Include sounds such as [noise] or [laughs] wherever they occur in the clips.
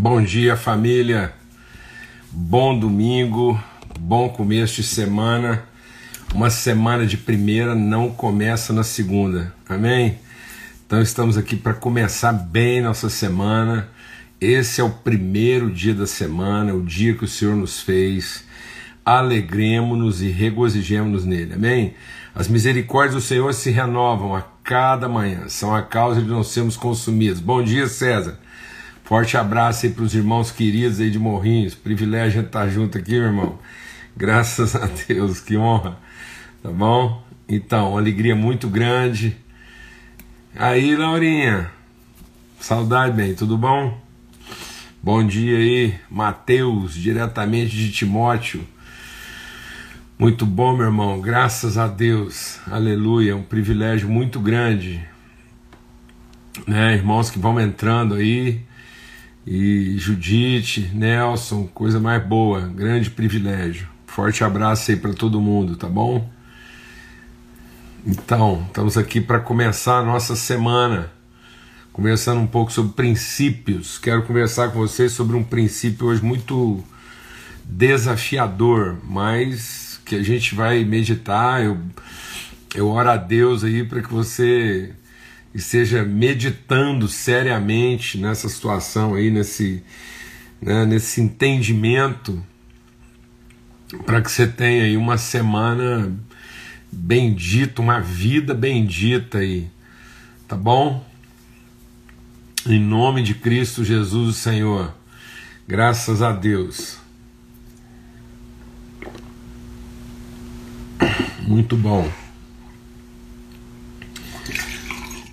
Bom dia, família. Bom domingo, bom começo de semana. Uma semana de primeira não começa na segunda. Amém? Então estamos aqui para começar bem nossa semana. Esse é o primeiro dia da semana, o dia que o Senhor nos fez. Alegremos-nos e regozijemos-nos nele. Amém? As misericórdias do Senhor se renovam a cada manhã, são a causa de não sermos consumidos. Bom dia, César. Forte abraço aí para os irmãos queridos aí de Morrinhos. Privilégio estar junto aqui, meu irmão. Graças a Deus, que honra. Tá bom? Então, alegria muito grande. Aí, Laurinha. Saudade, bem, tudo bom? Bom dia aí, Mateus, diretamente de Timóteo. Muito bom, meu irmão, graças a Deus, aleluia, um privilégio muito grande, né? Irmãos que vão entrando aí, e Judite, Nelson, coisa mais boa, grande privilégio. Forte abraço aí para todo mundo, tá bom? Então, estamos aqui para começar a nossa semana, conversando um pouco sobre princípios. Quero conversar com vocês sobre um princípio hoje muito desafiador, mas que a gente vai meditar. Eu, eu oro a Deus aí para que você esteja meditando seriamente nessa situação aí, nesse, né, nesse entendimento, para que você tenha aí uma semana bendita, uma vida bendita aí, tá bom? Em nome de Cristo Jesus, o Senhor, graças a Deus. Muito bom.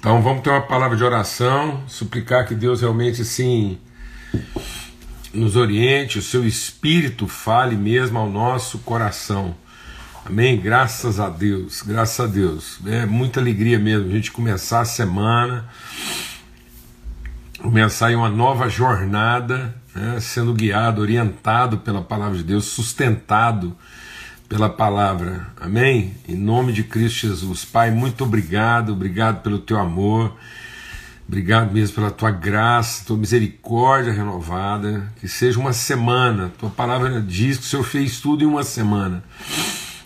Então vamos ter uma palavra de oração, suplicar que Deus realmente sim nos oriente, o seu espírito fale mesmo ao nosso coração. Amém? Graças a Deus, graças a Deus. É muita alegria mesmo a gente começar a semana, começar em uma nova jornada, né, sendo guiado, orientado pela palavra de Deus, sustentado pela palavra. Amém? Em nome de Cristo Jesus. Pai, muito obrigado, obrigado pelo teu amor. Obrigado mesmo pela tua graça, tua misericórdia renovada. Que seja uma semana. Tua palavra diz que o Senhor fez tudo em uma semana.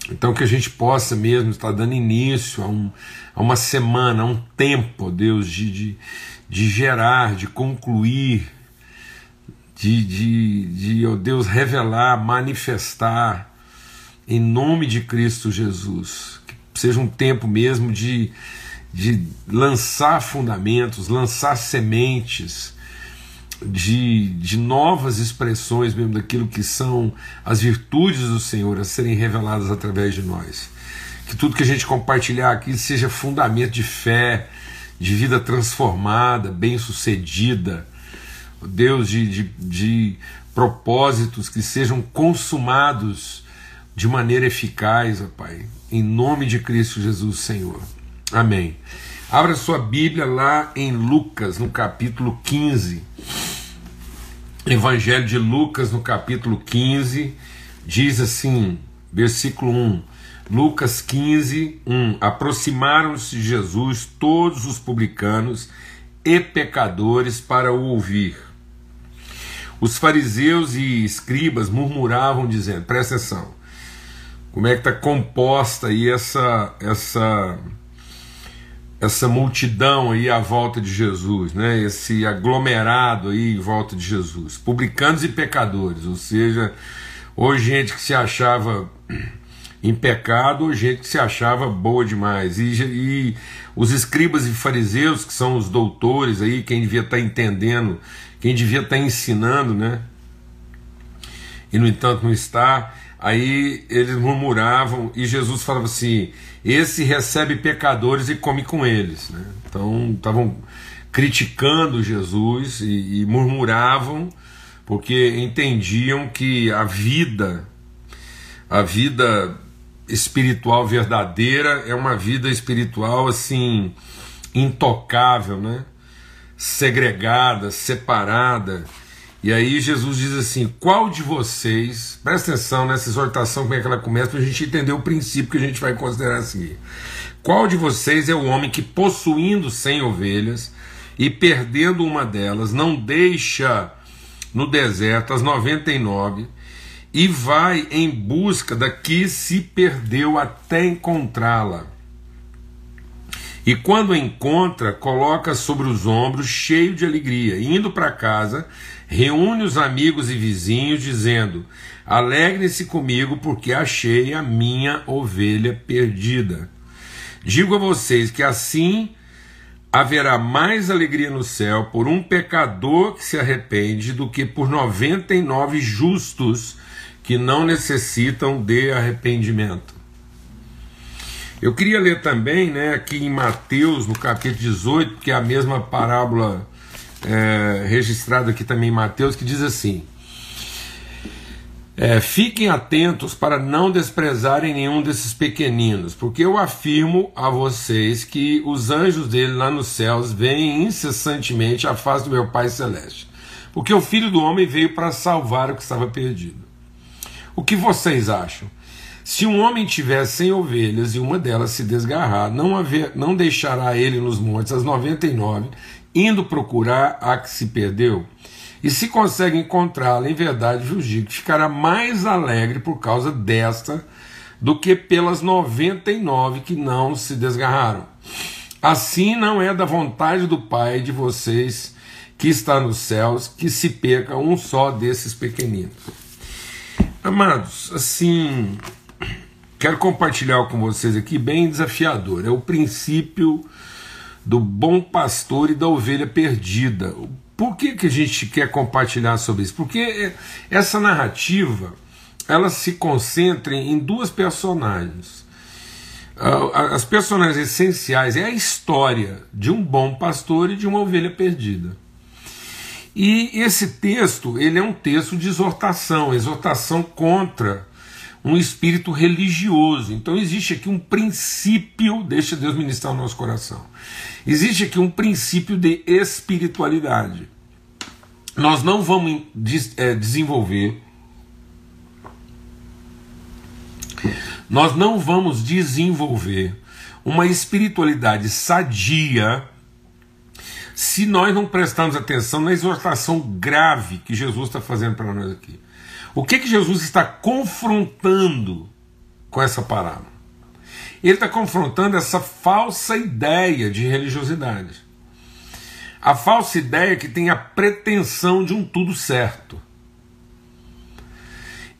Então que a gente possa mesmo estar dando início a, um, a uma semana, a um tempo, Deus, de, de, de gerar, de concluir, de, de, de, oh Deus, revelar, manifestar em nome de Cristo Jesus. Que seja um tempo mesmo de, de lançar fundamentos, lançar sementes de, de novas expressões mesmo daquilo que são as virtudes do Senhor a serem reveladas através de nós. Que tudo que a gente compartilhar aqui seja fundamento de fé, de vida transformada, bem-sucedida, Deus, de, de, de propósitos que sejam consumados de maneira eficaz, ó Pai, em nome de Cristo Jesus, Senhor. Amém. Abra sua Bíblia lá em Lucas, no capítulo 15. Evangelho de Lucas, no capítulo 15, diz assim, versículo 1. Lucas 15, 1. Aproximaram-se de Jesus todos os publicanos e pecadores para o ouvir. Os fariseus e escribas murmuravam, dizendo: presta atenção, como é que está composta aí essa essa essa multidão aí à volta de Jesus, né? Esse aglomerado aí em volta de Jesus, publicanos e pecadores, ou seja, ou gente que se achava em pecado, ou gente que se achava boa demais. E, e os escribas e fariseus, que são os doutores aí, quem devia estar tá entendendo, quem devia estar tá ensinando, né? E no entanto não está Aí eles murmuravam e Jesus falava assim: esse recebe pecadores e come com eles. Né? Então estavam criticando Jesus e, e murmuravam porque entendiam que a vida, a vida espiritual verdadeira é uma vida espiritual assim intocável, né? segregada, separada e aí Jesus diz assim: qual de vocês, presta atenção nessa exortação, como é que ela começa, para a gente entender o princípio que a gente vai considerar a seguir. Qual de vocês é o homem que, possuindo cem ovelhas e perdendo uma delas, não deixa no deserto, as 99, e vai em busca da que se perdeu até encontrá-la. E quando encontra, coloca sobre os ombros, cheio de alegria. Indo para casa, reúne os amigos e vizinhos, dizendo: Alegre-se comigo, porque achei a minha ovelha perdida. Digo a vocês que assim haverá mais alegria no céu por um pecador que se arrepende do que por 99 justos que não necessitam de arrependimento. Eu queria ler também, né, aqui em Mateus, no capítulo 18, que é a mesma parábola é, registrada aqui também em Mateus, que diz assim: é, Fiquem atentos para não desprezarem nenhum desses pequeninos, porque eu afirmo a vocês que os anjos dele lá nos céus veem incessantemente a face do meu Pai Celeste. Porque o Filho do Homem veio para salvar o que estava perdido. O que vocês acham? Se um homem tiver cem ovelhas e uma delas se desgarrar, não, haver, não deixará ele nos montes as noventa e nove, indo procurar a que se perdeu? E se consegue encontrá-la, em verdade digo que ficará mais alegre por causa desta do que pelas 99 que não se desgarraram. Assim não é da vontade do Pai de vocês que está nos céus que se perca um só desses pequeninos. Amados, assim, quero compartilhar com vocês aqui bem desafiador. É o princípio do bom pastor e da ovelha perdida. Por que, que a gente quer compartilhar sobre isso? Porque essa narrativa ela se concentra em duas personagens. Ah, as personagens essenciais é a história de um bom pastor e de uma ovelha perdida. E esse texto ele é um texto de exortação, exortação contra um espírito religioso. Então existe aqui um princípio, deixa Deus ministrar o nosso coração. Existe aqui um princípio de espiritualidade. Nós não vamos é, desenvolver, nós não vamos desenvolver uma espiritualidade sadia se nós não prestarmos atenção na exortação grave que Jesus está fazendo para nós aqui. O que, que Jesus está confrontando com essa parábola? Ele está confrontando essa falsa ideia de religiosidade. A falsa ideia que tem a pretensão de um tudo certo.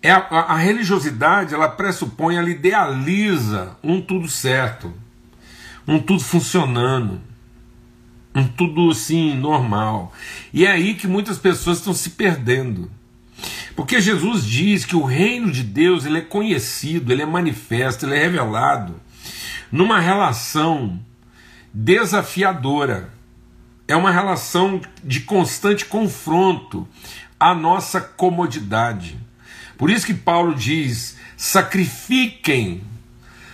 É a, a, religiosidade ela pressupõe, ela idealiza um tudo certo, um tudo funcionando, um tudo assim normal. E é aí que muitas pessoas estão se perdendo. Porque Jesus diz que o reino de Deus ele é conhecido, ele é manifesto, ele é revelado numa relação desafiadora. É uma relação de constante confronto à nossa comodidade. Por isso que Paulo diz: sacrifiquem,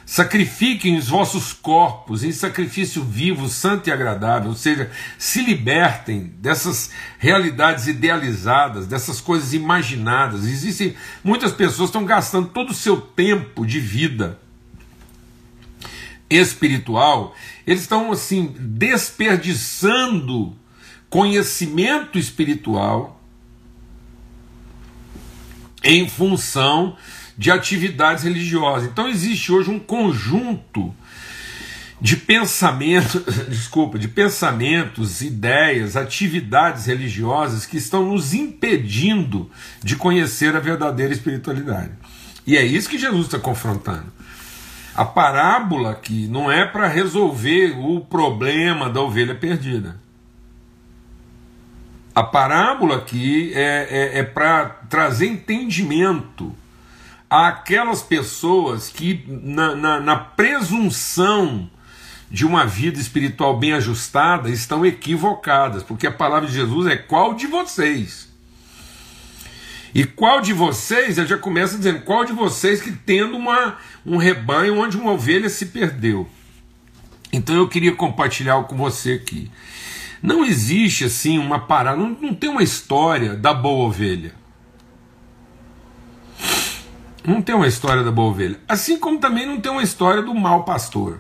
sacrifiquem os vossos corpos em sacrifício vivo, santo e agradável, ou seja, se libertem dessas realidades idealizadas, dessas coisas imaginadas. Existem muitas pessoas que estão gastando todo o seu tempo de vida espiritual, eles estão assim desperdiçando conhecimento espiritual em função de atividades religiosas. Então existe hoje um conjunto de pensamentos, [laughs] desculpa, de pensamentos, ideias, atividades religiosas que estão nos impedindo de conhecer a verdadeira espiritualidade. E é isso que Jesus está confrontando. A parábola aqui não é para resolver o problema da ovelha perdida. A parábola aqui é, é, é para trazer entendimento àquelas pessoas que, na, na, na presunção de uma vida espiritual bem ajustada, estão equivocadas, porque a palavra de Jesus é qual de vocês? E qual de vocês, ele já começa dizendo, qual de vocês que tendo uma, um rebanho onde uma ovelha se perdeu? Então eu queria compartilhar com você aqui. Não existe assim uma parada, não, não tem uma história da boa ovelha. Não tem uma história da boa ovelha. Assim como também não tem uma história do mau pastor.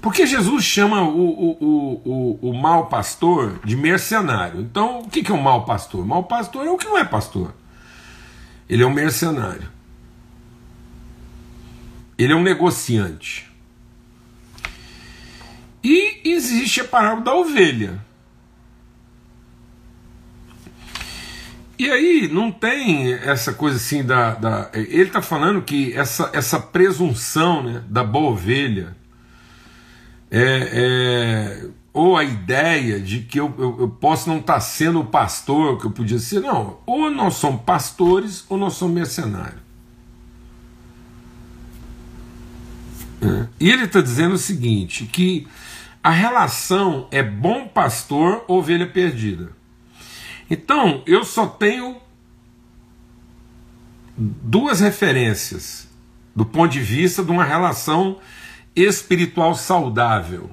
Porque Jesus chama o, o, o, o, o mau pastor de mercenário. Então, o que, é um mau pastor? Mau pastor é o que não é pastor. Ele é um mercenário. Ele é um negociante. E existe a parábola da ovelha. E aí não tem essa coisa assim da. da ele está falando que essa, essa presunção né, da boa ovelha é, é, ou a ideia de que eu, eu, eu posso não estar tá sendo o pastor que eu podia ser, não. Ou nós somos pastores ou nós somos mercenários. É. E ele está dizendo o seguinte: que a relação é bom pastor, ovelha perdida. Então, eu só tenho duas referências do ponto de vista de uma relação espiritual saudável.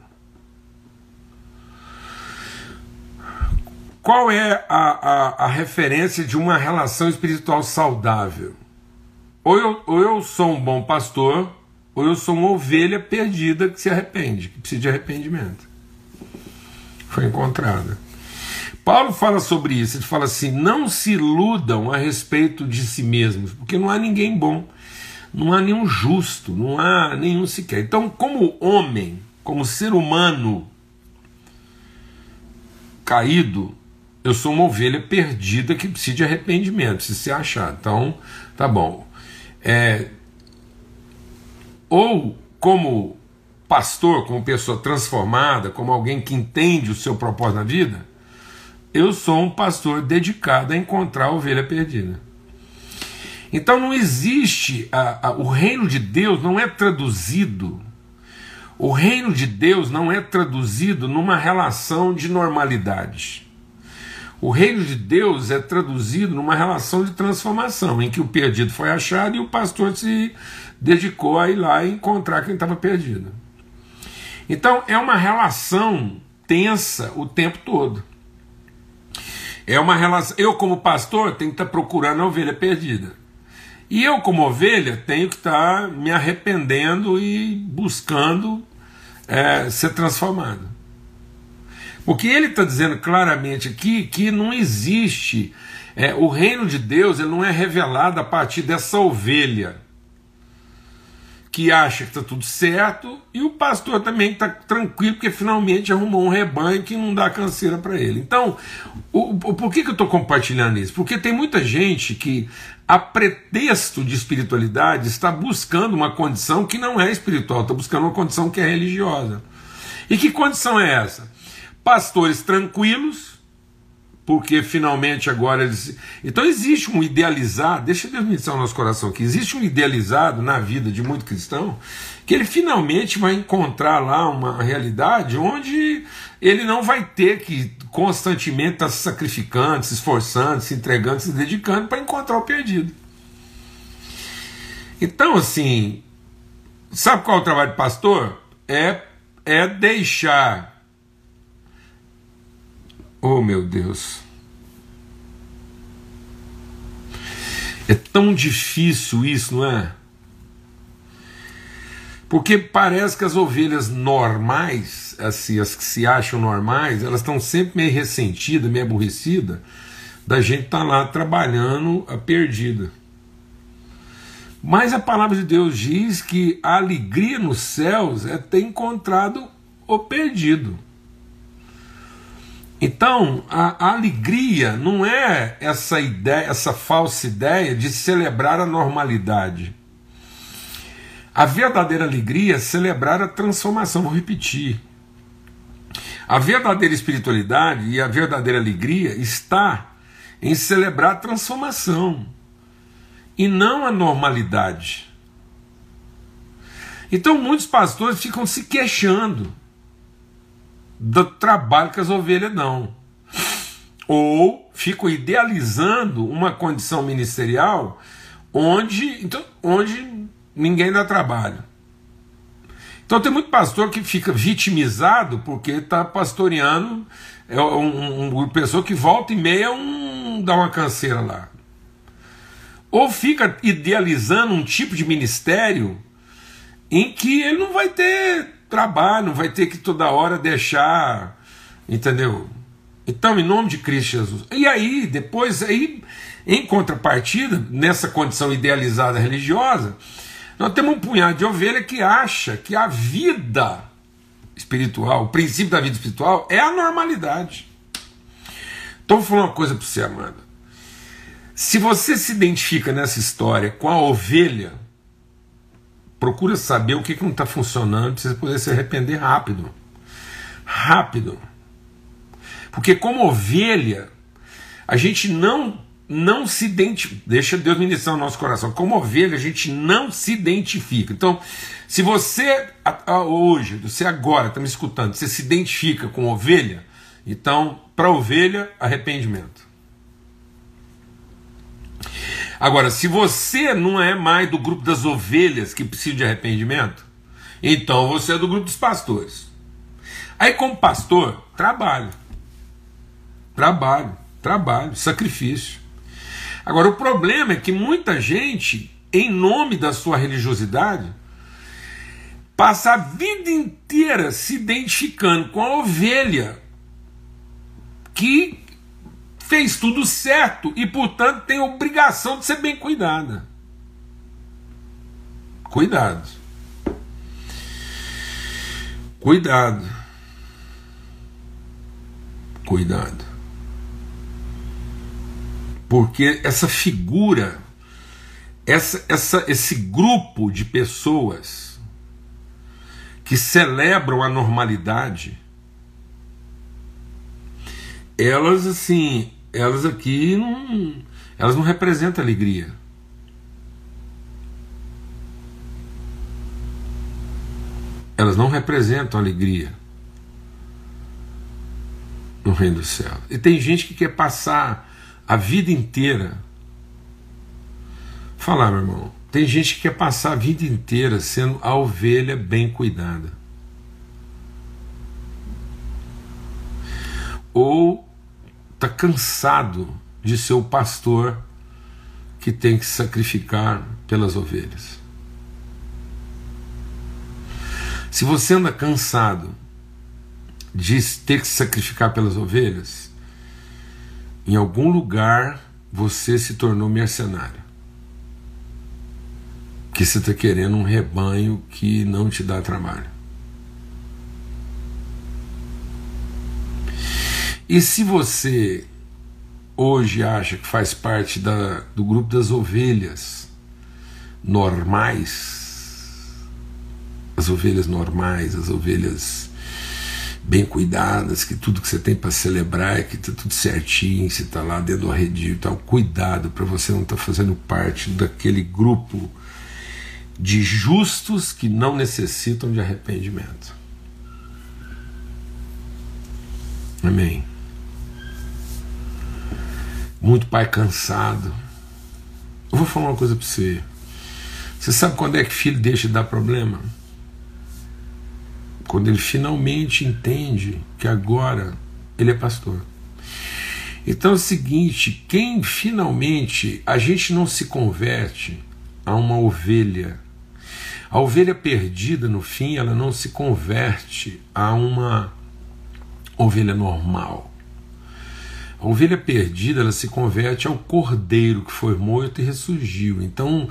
Qual é a, a, a, referência de uma relação espiritual saudável? Ou eu, ou eu sou um bom pastor, ou eu sou uma ovelha perdida que se arrepende, que precisa de arrependimento. Foi encontrada. Paulo fala sobre isso, ele fala assim: não se iludam a respeito de si mesmos, porque não há ninguém bom, não há nenhum justo, não há nenhum sequer. Então, como homem, como ser humano caído, eu sou uma ovelha perdida que precisa de arrependimento, se se achar. Então, tá bom. É, ou como pastor, como pessoa transformada, como alguém que entende o seu propósito na vida, eu sou um pastor dedicado a encontrar a ovelha perdida. Então não existe, a, a, o reino de Deus não é traduzido, o reino de Deus não é traduzido numa relação de normalidade. O reino de Deus é traduzido numa relação de transformação, em que o perdido foi achado e o pastor se dedicou a ir lá encontrar quem estava perdido. Então é uma relação tensa o tempo todo. É uma relação. Eu, como pastor, tenho que estar procurando a ovelha perdida. E eu, como ovelha, tenho que estar me arrependendo e buscando é, ser transformado. Porque ele está dizendo claramente aqui que não existe. É, o reino de Deus ele não é revelado a partir dessa ovelha que acha que está tudo certo, e o pastor também está tranquilo, porque finalmente arrumou um rebanho que não dá canseira para ele. Então, o, o, por que, que eu estou compartilhando isso? Porque tem muita gente que, a pretexto de espiritualidade, está buscando uma condição que não é espiritual, está buscando uma condição que é religiosa. E que condição é essa? Pastores tranquilos, porque finalmente agora eles. Então existe um idealizado, deixa Deus ministrar o nosso coração aqui, existe um idealizado na vida de muito cristão que ele finalmente vai encontrar lá uma realidade onde ele não vai ter que constantemente estar se sacrificando, se esforçando, se entregando, se dedicando para encontrar o perdido. Então, assim, sabe qual é o trabalho de pastor? É, é deixar Oh, meu Deus. É tão difícil isso, não é? Porque parece que as ovelhas normais, assim, as que se acham normais, elas estão sempre meio ressentidas, meio aborrecidas, da gente estar tá lá trabalhando a perdida. Mas a palavra de Deus diz que a alegria nos céus é ter encontrado o perdido. Então, a, a, alegria não é essa ideia, essa falsa ideia de celebrar a normalidade. A verdadeira alegria é celebrar a transformação, vou repetir. A verdadeira espiritualidade e a verdadeira alegria está em celebrar a transformação e não a normalidade. Então muitos pastores ficam se queixando do trabalho que as ovelhas dão. Ou ficam idealizando uma condição ministerial onde, então, onde ninguém dá trabalho. Então tem muito pastor que fica vitimizado porque está pastoreando é um, um, uma pessoa que volta e meia um, dá uma canseira lá. Ou fica idealizando um tipo de ministério em que ele não vai ter trabalho, não vai ter que toda hora deixar, entendeu? Então, em nome de Cristo Jesus. E aí, depois, aí, em contrapartida, nessa condição idealizada religiosa, nós temos um punhado de ovelha que acha que a vida espiritual, o princípio da vida espiritual é a normalidade. Então, vou falar uma coisa para você, Amanda. Se você se identifica nessa história com a ovelha, procura saber o que, que não está funcionando para você poder se arrepender rápido. Rápido. Porque como ovelha, a gente não não se identifica, deixa Deus ministrar o nosso coração. Como ovelha, a gente não se identifica. Então, se você hoje, você agora está me escutando, você se identifica com ovelha, então, para ovelha, arrependimento. Agora, se você não é mais do grupo das ovelhas que precisa de arrependimento, então você é do grupo dos pastores. Aí, como pastor, trabalho. Trabalho, trabalho, sacrifício. Agora, o problema é que muita gente, em nome da sua religiosidade, passa a vida inteira se identificando com a ovelha que fez tudo certo e, portanto, tem obrigação de ser bem cuidada. Cuidado. Cuidado. Cuidado. Porque essa figura, essa, essa, esse grupo de pessoas que celebram a normalidade, elas assim, elas aqui não, elas não representam alegria. Elas não representam alegria no reino do céu. E tem gente que quer passar a vida inteira. Falar, meu irmão, tem gente que quer passar a vida inteira sendo a ovelha bem cuidada. Ou está cansado de ser o pastor que tem que sacrificar pelas ovelhas. Se você anda cansado de ter que sacrificar pelas ovelhas, em algum lugar você se tornou mercenário. Que você está querendo um rebanho que não te dá trabalho. E se você hoje acha que faz parte da, do grupo das ovelhas normais, as ovelhas normais, as ovelhas bem cuidadas, que tudo que você tem para celebrar é que está tudo certinho, você está lá dentro do arredio e tal. Cuidado para você não estar tá fazendo parte daquele grupo de justos que não necessitam de arrependimento. Amém. Muito pai cansado. Eu vou falar uma coisa para você. Você sabe quando é que filho deixa de dar problema? quando ele finalmente entende que agora ele é pastor. Então é o seguinte: quem finalmente a gente não se converte a uma ovelha, a ovelha perdida no fim, ela não se converte a uma ovelha normal. A ovelha perdida, ela se converte ao cordeiro que foi morto e ressurgiu. Então,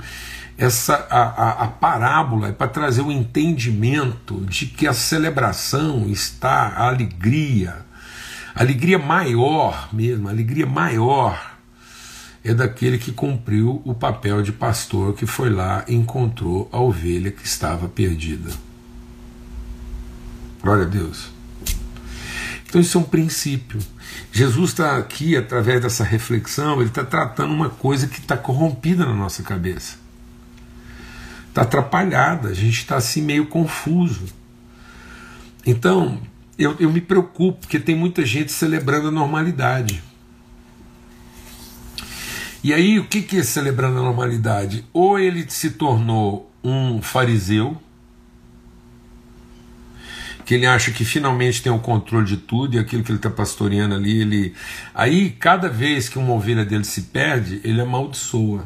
essa a, a, a parábola é para trazer o entendimento de que a celebração está a alegria, a alegria maior mesmo, a alegria maior é daquele que cumpriu o papel de pastor que foi lá e encontrou a ovelha que estava perdida. Glória a Deus. Então isso é um princípio. Jesus está aqui, através dessa reflexão, ele está tratando uma coisa que está corrompida na nossa cabeça está atrapalhada, a gente está assim meio confuso. Então, eu, eu me preocupo, porque tem muita gente celebrando a normalidade. E aí, o que, que é celebrando a normalidade? Ou ele se tornou um fariseu, que ele acha que finalmente tem o controle de tudo e aquilo que ele está pastoreando ali, ele. Aí, cada vez que uma ovelha dele se perde, ele amaldiçoa.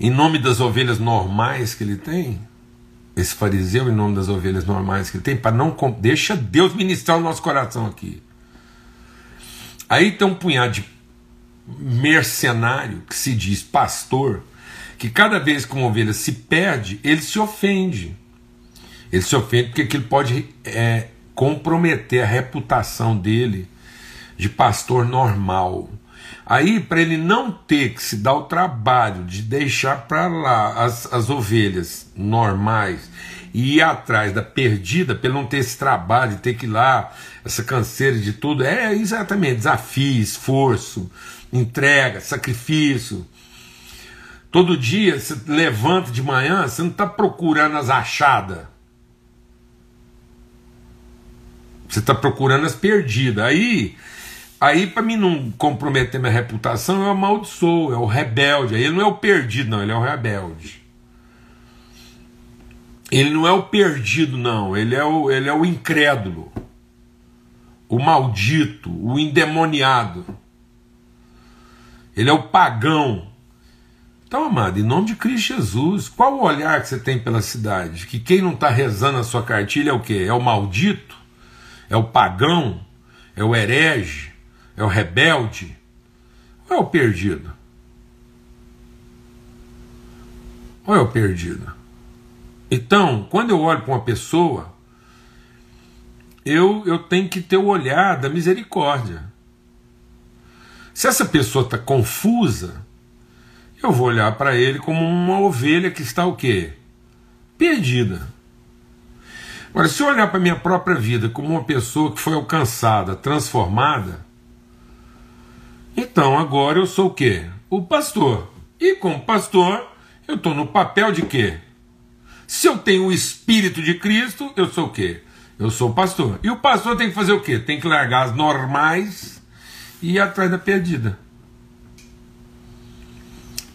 em nome das ovelhas normais que ele tem, esse fariseu em nome das ovelhas normais que ele tem, para não deixa Deus ministrar o nosso coração aqui. Aí tem um punhado de mercenário que se diz pastor, que cada vez que uma ovelha se perde, ele se ofende. Ele se ofende porque aquilo pode é, comprometer a reputação dele de pastor normal. Aí, para ele não ter que se dar o trabalho de deixar para lá as, as ovelhas normais e ir atrás da perdida, ele não ter esse trabalho de ter que ir lá, essa canseira de tudo, é exatamente desafio, esforço, entrega, sacrifício. Todo dia você levanta de manhã, você não está procurando as achadas. Você está procurando as perdidas. Aí Aí, para mim não comprometer minha reputação, eu amaldiçoo, é o rebelde. Aí ele não é o perdido, não, ele é o rebelde. Ele não é o perdido, não, ele é o, ele é o incrédulo, o maldito, o endemoniado. Ele é o pagão. Então, amado, em nome de Cristo Jesus, qual o olhar que você tem pela cidade? Que quem não está rezando a sua cartilha é o quê? É o maldito? É o pagão? É o herege? É o rebelde? Ou é o perdido? Ou é o perdido? Então, quando eu olho para uma pessoa, eu, eu tenho que ter o olhar da misericórdia. Se essa pessoa está confusa, eu vou olhar para ele como uma ovelha que está o quê? Perdida. Agora, se eu olhar para minha própria vida como uma pessoa que foi alcançada, transformada, então agora eu sou o quê? O pastor. E como pastor, eu estou no papel de quê? Se eu tenho o Espírito de Cristo, eu sou o quê? Eu sou pastor. E o pastor tem que fazer o quê? Tem que largar as normais e ir atrás da perdida.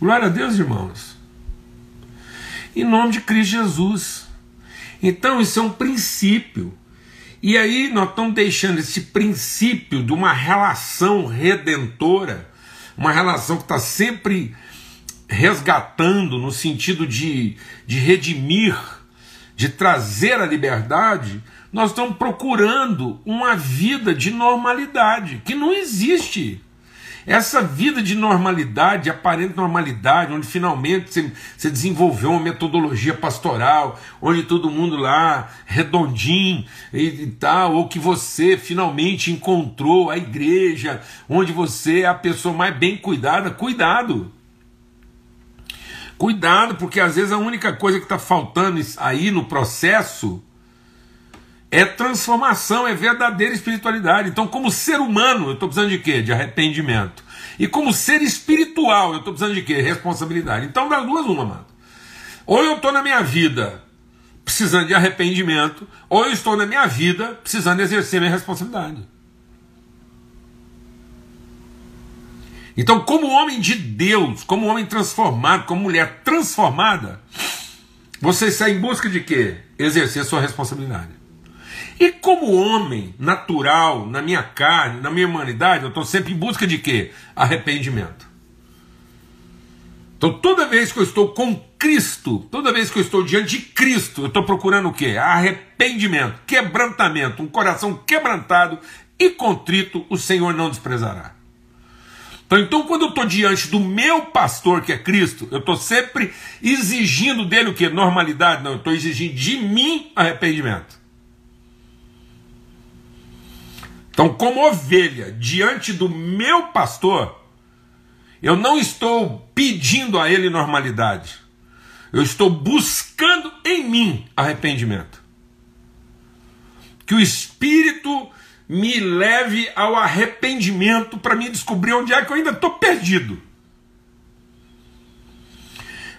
Glória a Deus, irmãos. Em nome de Cristo Jesus. Então, isso é um princípio. E aí nós estamos deixando esse princípio de uma relação redentora, uma relação que está sempre resgatando no sentido de, de redimir, de trazer a liberdade, nós estamos procurando uma vida de normalidade que não existe. Essa vida de normalidade, aparente normalidade, onde finalmente você, desenvolveu uma metodologia pastoral, onde todo mundo lá redondinho e, e tal, ou que você finalmente encontrou a igreja, onde você é a pessoa mais bem cuidada, cuidado. Cuidado, porque às vezes a única coisa que está faltando aí no processo é transformação, é verdadeira espiritualidade. Então, como ser humano, eu estou precisando de quê? De arrependimento. E como ser espiritual, eu estou precisando de quê? Responsabilidade. Então, das duas, uma, mano. Ou eu estou na minha vida precisando de arrependimento, ou eu estou na minha vida precisando exercer minha responsabilidade. Então, como homem de Deus, como homem transformado, como mulher transformada, você está em busca de quê? Exercer sua responsabilidade. E como homem natural, na minha carne, na minha humanidade, eu estou sempre em busca de quê? Arrependimento. Então toda vez que eu estou com Cristo, toda vez que eu estou diante de Cristo, eu estou procurando o quê? Arrependimento, quebrantamento, um coração quebrantado e contrito, o Senhor não desprezará. Então, então quando eu estou diante do meu pastor, que é Cristo, eu estou sempre exigindo dele o que? Normalidade? Não, eu estou exigindo de mim arrependimento. Então, como ovelha diante do meu pastor, eu não estou pedindo a ele normalidade. Eu estou buscando em mim arrependimento. Que o Espírito me leve ao arrependimento para me descobrir onde é que eu ainda estou perdido.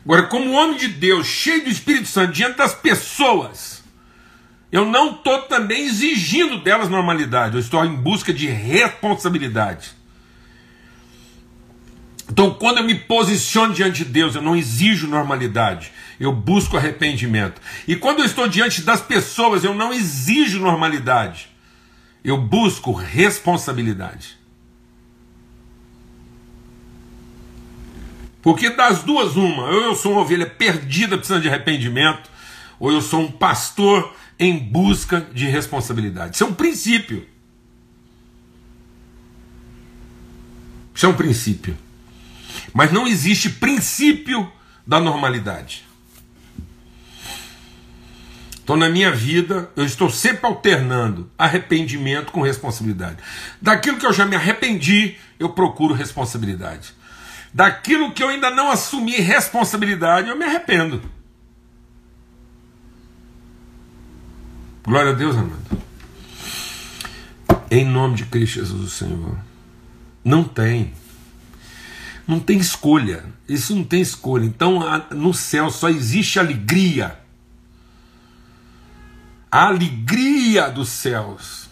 Agora, como homem de Deus, cheio do Espírito Santo, diante das pessoas, eu não estou também exigindo delas normalidade, eu estou em busca de responsabilidade. Então, quando eu me posiciono diante de Deus, eu não exijo normalidade, eu busco arrependimento. E quando eu estou diante das pessoas, eu não exijo normalidade, eu busco responsabilidade. Porque das duas, uma, ou eu sou uma ovelha perdida precisando de arrependimento, ou eu sou um pastor em busca de responsabilidade. Isso é um princípio. Isso é um princípio. Mas não existe princípio da normalidade. Então, na minha vida, eu estou sempre alternando arrependimento com responsabilidade. Daquilo que eu já me arrependi, eu procuro responsabilidade. Daquilo que eu ainda não assumi responsabilidade, eu me arrependo. Glória a Deus, amado. Em nome de Cristo Jesus, o Senhor. Não tem. Não tem escolha. Isso não tem escolha. Então, no céu só existe alegria a alegria dos céus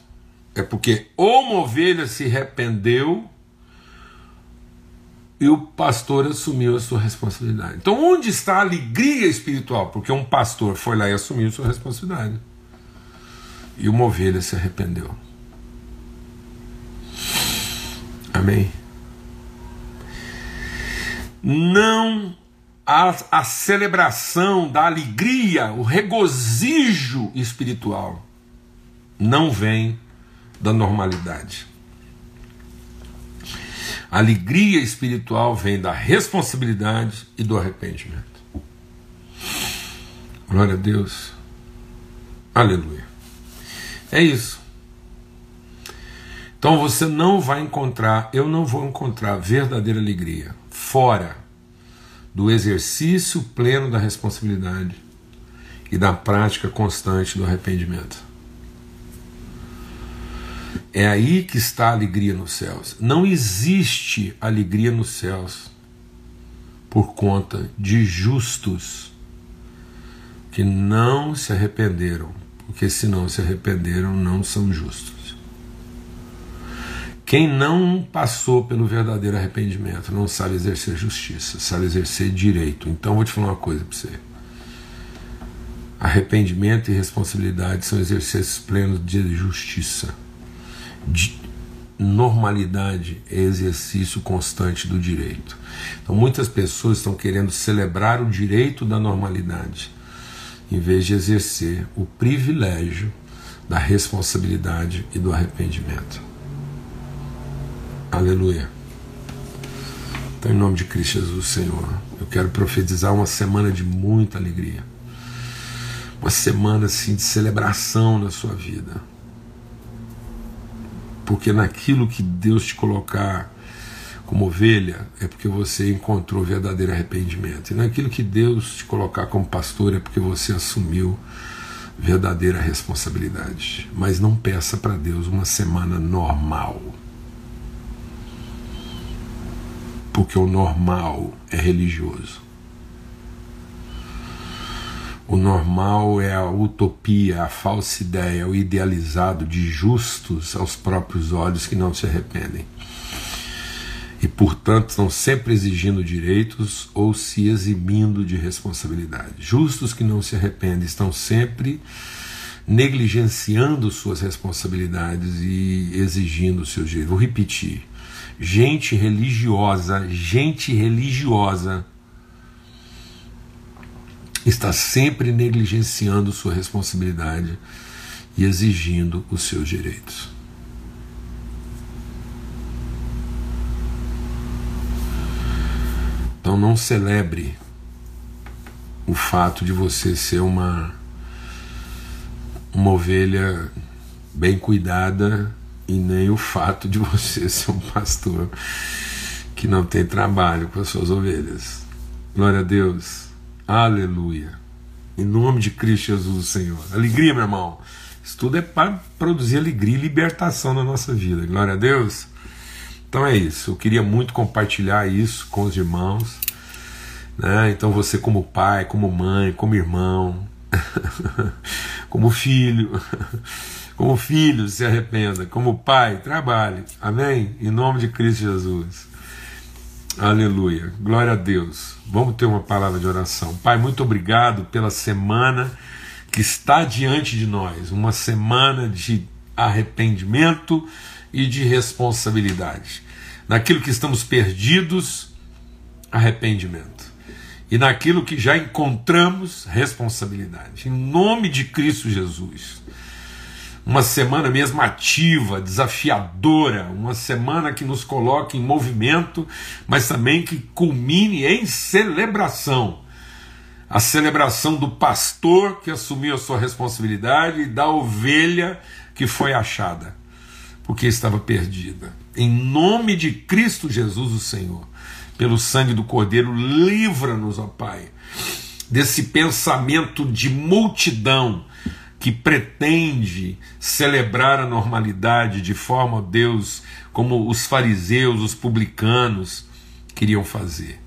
é porque ou uma ovelha se arrependeu e o pastor assumiu a sua responsabilidade. Então, onde está a alegria espiritual? Porque um pastor foi lá e assumiu sua responsabilidade. E uma ovelha se arrependeu. Amém? Não a, a celebração da alegria, o regozijo espiritual, não vem da normalidade. A alegria espiritual vem da responsabilidade e do arrependimento. Glória a Deus. Aleluia. É isso. Então você não vai encontrar, eu não vou encontrar verdadeira alegria fora do exercício pleno da responsabilidade e da prática constante do arrependimento. É aí que está a alegria nos céus. Não existe alegria nos céus por conta de justos que não se arrependeram, porque se não se arrependeram, não são justos. Quem não passou pelo verdadeiro arrependimento não sabe exercer justiça, sabe exercer direito. Então vou te falar uma coisa para você. Arrependimento e responsabilidade são exercícios plenos de justiça. De normalidade é exercício constante do direito. Então muitas pessoas estão querendo celebrar o direito da normalidade, em vez de exercer o privilégio da responsabilidade e do arrependimento. Aleluia. Então, em nome de Cristo Jesus, Senhor, eu quero profetizar uma semana de muita alegria. Uma semana assim de celebração na sua vida. Porque naquilo que Deus te colocar como ovelha, é porque você encontrou verdadeiro arrependimento. E naquilo que Deus te colocar como pastor, é porque você assumiu verdadeira responsabilidade. Mas não peça para Deus uma semana normal porque o normal é religioso. O normal é a utopia, a falsa ideia, o idealizado de justos aos próprios olhos que não se arrependem. E, portanto, estão sempre exigindo direitos ou se eximindo de responsabilidade. Justos que não se arrependem estão sempre negligenciando suas responsabilidades e exigindo seus direitos. Vou repetir gente religiosa, gente religiosa está sempre negligenciando sua responsabilidade e exigindo os seus direitos. Então não celebre o fato de você ser uma uma ovelha bem cuidada e nem o fato de você [laughs] ser um pastor que não tem trabalho com as suas ovelhas. Glória a Deus. Aleluia. Em nome de Cristo Jesus, Senhor. Alegria, meu irmão. Isso tudo é para produzir alegria e libertação na nossa vida. Glória a Deus. Então é isso. Eu queria muito compartilhar isso com os irmãos. Né? Então você, como pai, como mãe, como irmão, [laughs] como filho. [laughs] Como filho, se arrependa. Como pai, trabalhe. Amém? Em nome de Cristo Jesus. Aleluia. Glória a Deus. Vamos ter uma palavra de oração. Pai, muito obrigado pela semana que está diante de nós. Uma semana de arrependimento e de responsabilidade. Naquilo que estamos perdidos arrependimento. E naquilo que já encontramos, responsabilidade. Em nome de Cristo Jesus. Uma semana mesmo ativa, desafiadora, uma semana que nos coloque em movimento, mas também que culmine em celebração. A celebração do pastor que assumiu a sua responsabilidade e da ovelha que foi achada, porque estava perdida. Em nome de Cristo Jesus, o Senhor, pelo sangue do Cordeiro, livra-nos, ó Pai, desse pensamento de multidão que pretende celebrar a normalidade de forma, ó Deus, como os fariseus, os publicanos queriam fazer.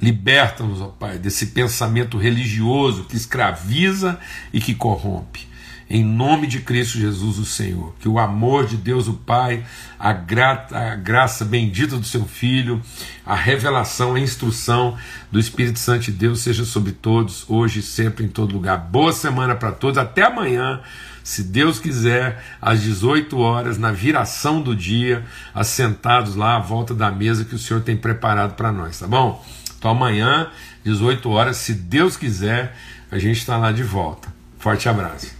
Liberta-nos, ó Pai, desse pensamento religioso que escraviza e que corrompe em nome de Cristo Jesus, o Senhor. Que o amor de Deus, o Pai, a, gra a graça bendita do seu Filho, a revelação, a instrução do Espírito Santo de Deus seja sobre todos, hoje e sempre, em todo lugar. Boa semana para todos, até amanhã. Se Deus quiser, às 18 horas, na viração do dia, assentados lá à volta da mesa que o Senhor tem preparado para nós, tá bom? Então amanhã, 18 horas, se Deus quiser, a gente está lá de volta. Forte abraço.